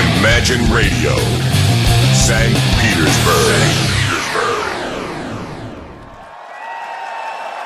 Imagine Radio, St. Petersburg.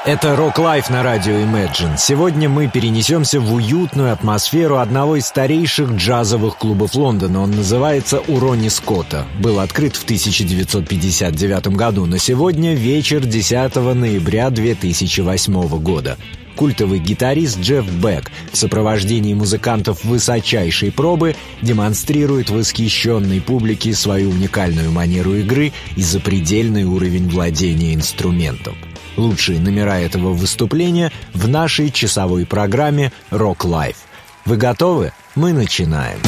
Это Rock Life на радио Imagine. Сегодня мы перенесемся в уютную атмосферу одного из старейших джазовых клубов Лондона. Он называется «У Ронни Скотта». Был открыт в 1959 году, но сегодня вечер 10 ноября 2008 года. Культовый гитарист Джефф Бек в сопровождении музыкантов высочайшей пробы демонстрирует восхищенной публике свою уникальную манеру игры и запредельный уровень владения инструментом. Лучшие номера этого выступления в нашей часовой программе «Rock Life». Вы готовы? Мы начинаем.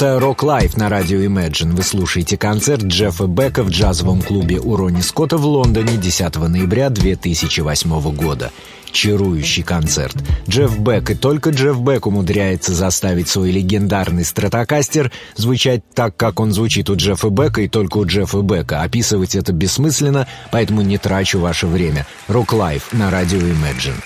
Это Rock Life на радио Imagine. Вы слушаете концерт Джеффа Бека в джазовом клубе у Ронни Скотта в Лондоне 10 ноября 2008 года. Чарующий концерт. Джефф Бек и только Джефф Бек умудряется заставить свой легендарный стратокастер звучать так, как он звучит у Джеффа Бека и только у Джеффа Бека. Описывать это бессмысленно, поэтому не трачу ваше время. Rock Life на радио Imagine.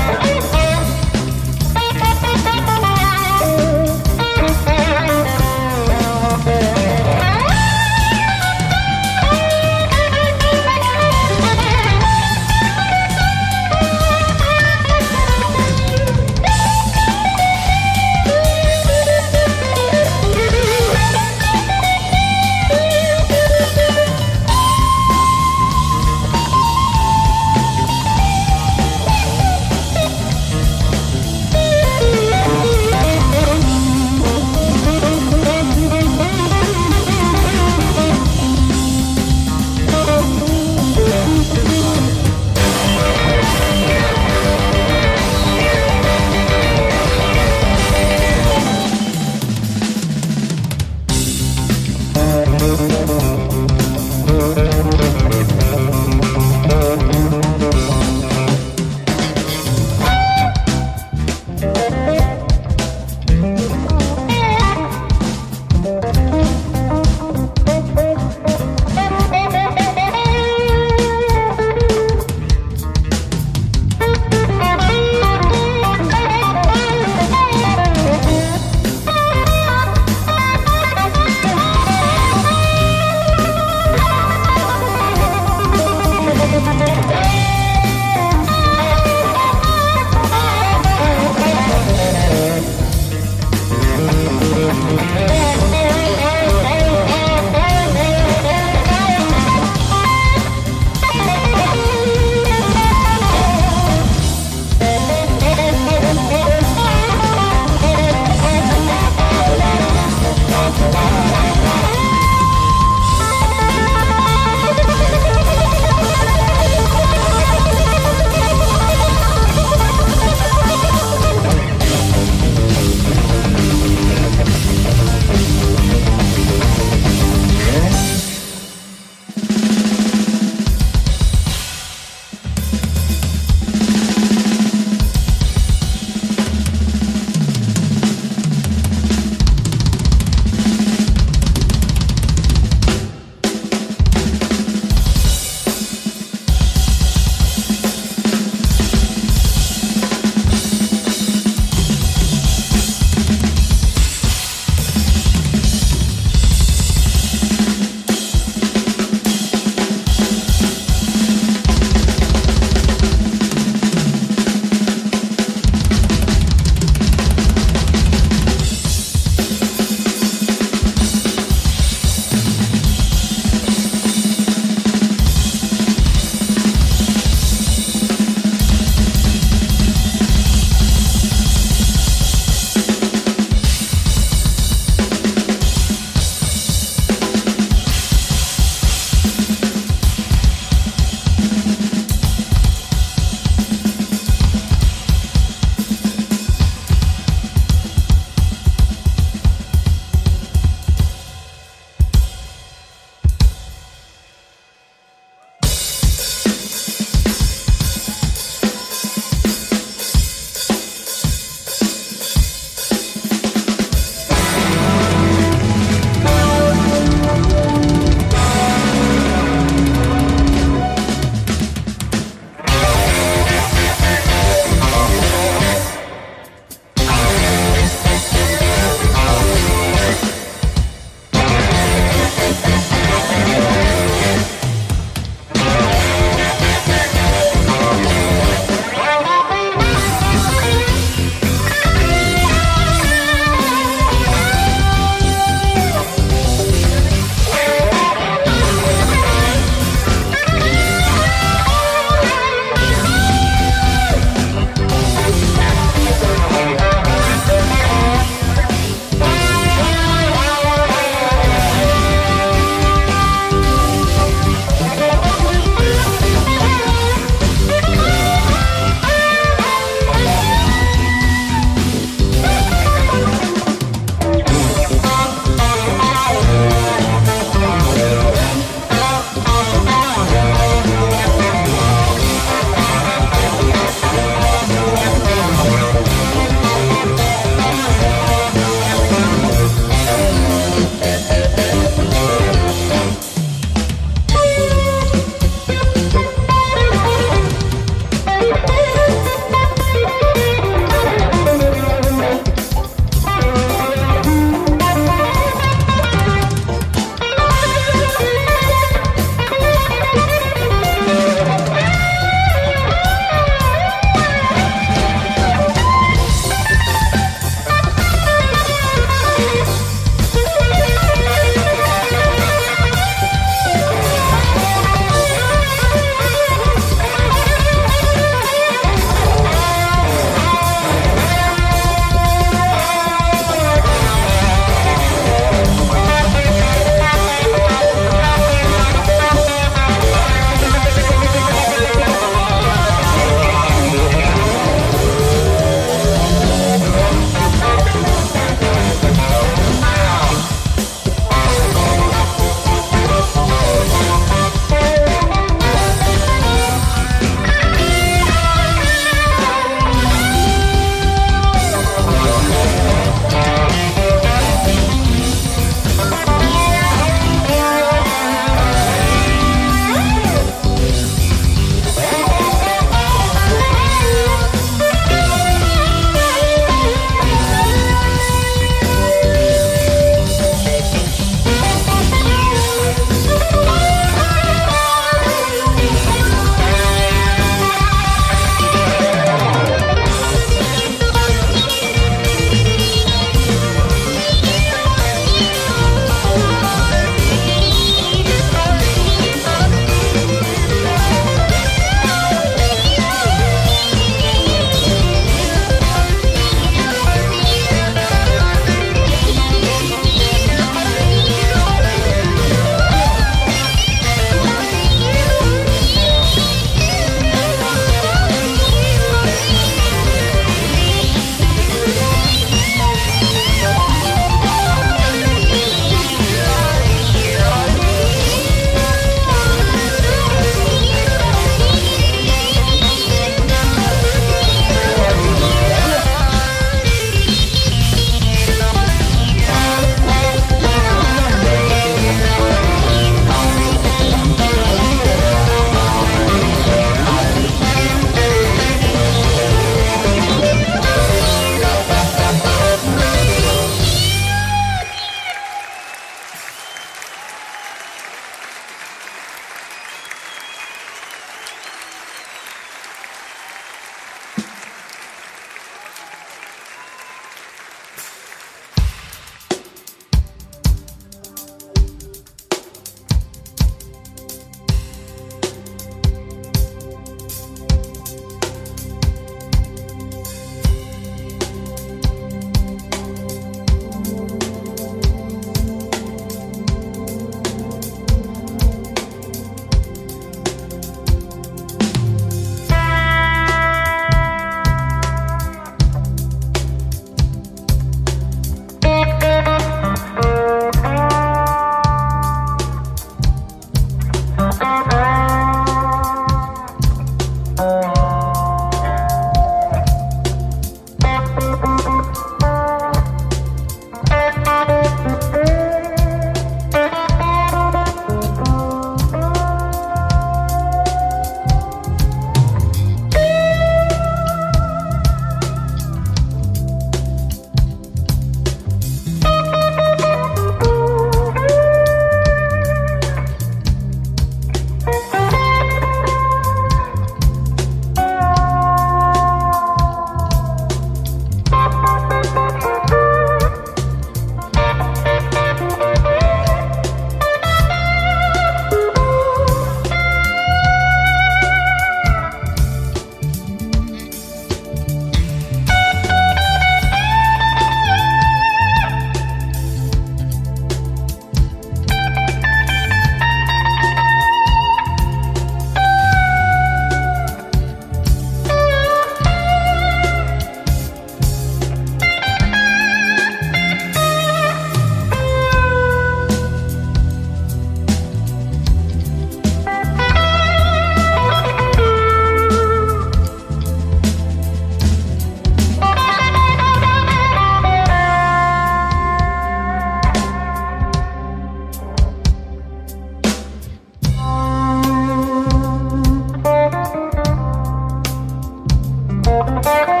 Música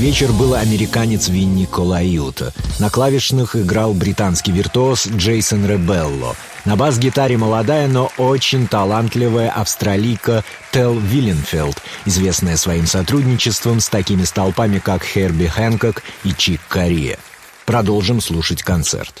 вечер был американец Винни Колаюта. На клавишных играл британский виртуоз Джейсон Ребелло. На бас-гитаре молодая, но очень талантливая австралийка Тел Вилленфелд, известная своим сотрудничеством с такими столпами, как Херби Хэнкок и Чик Кория. Продолжим слушать концерт.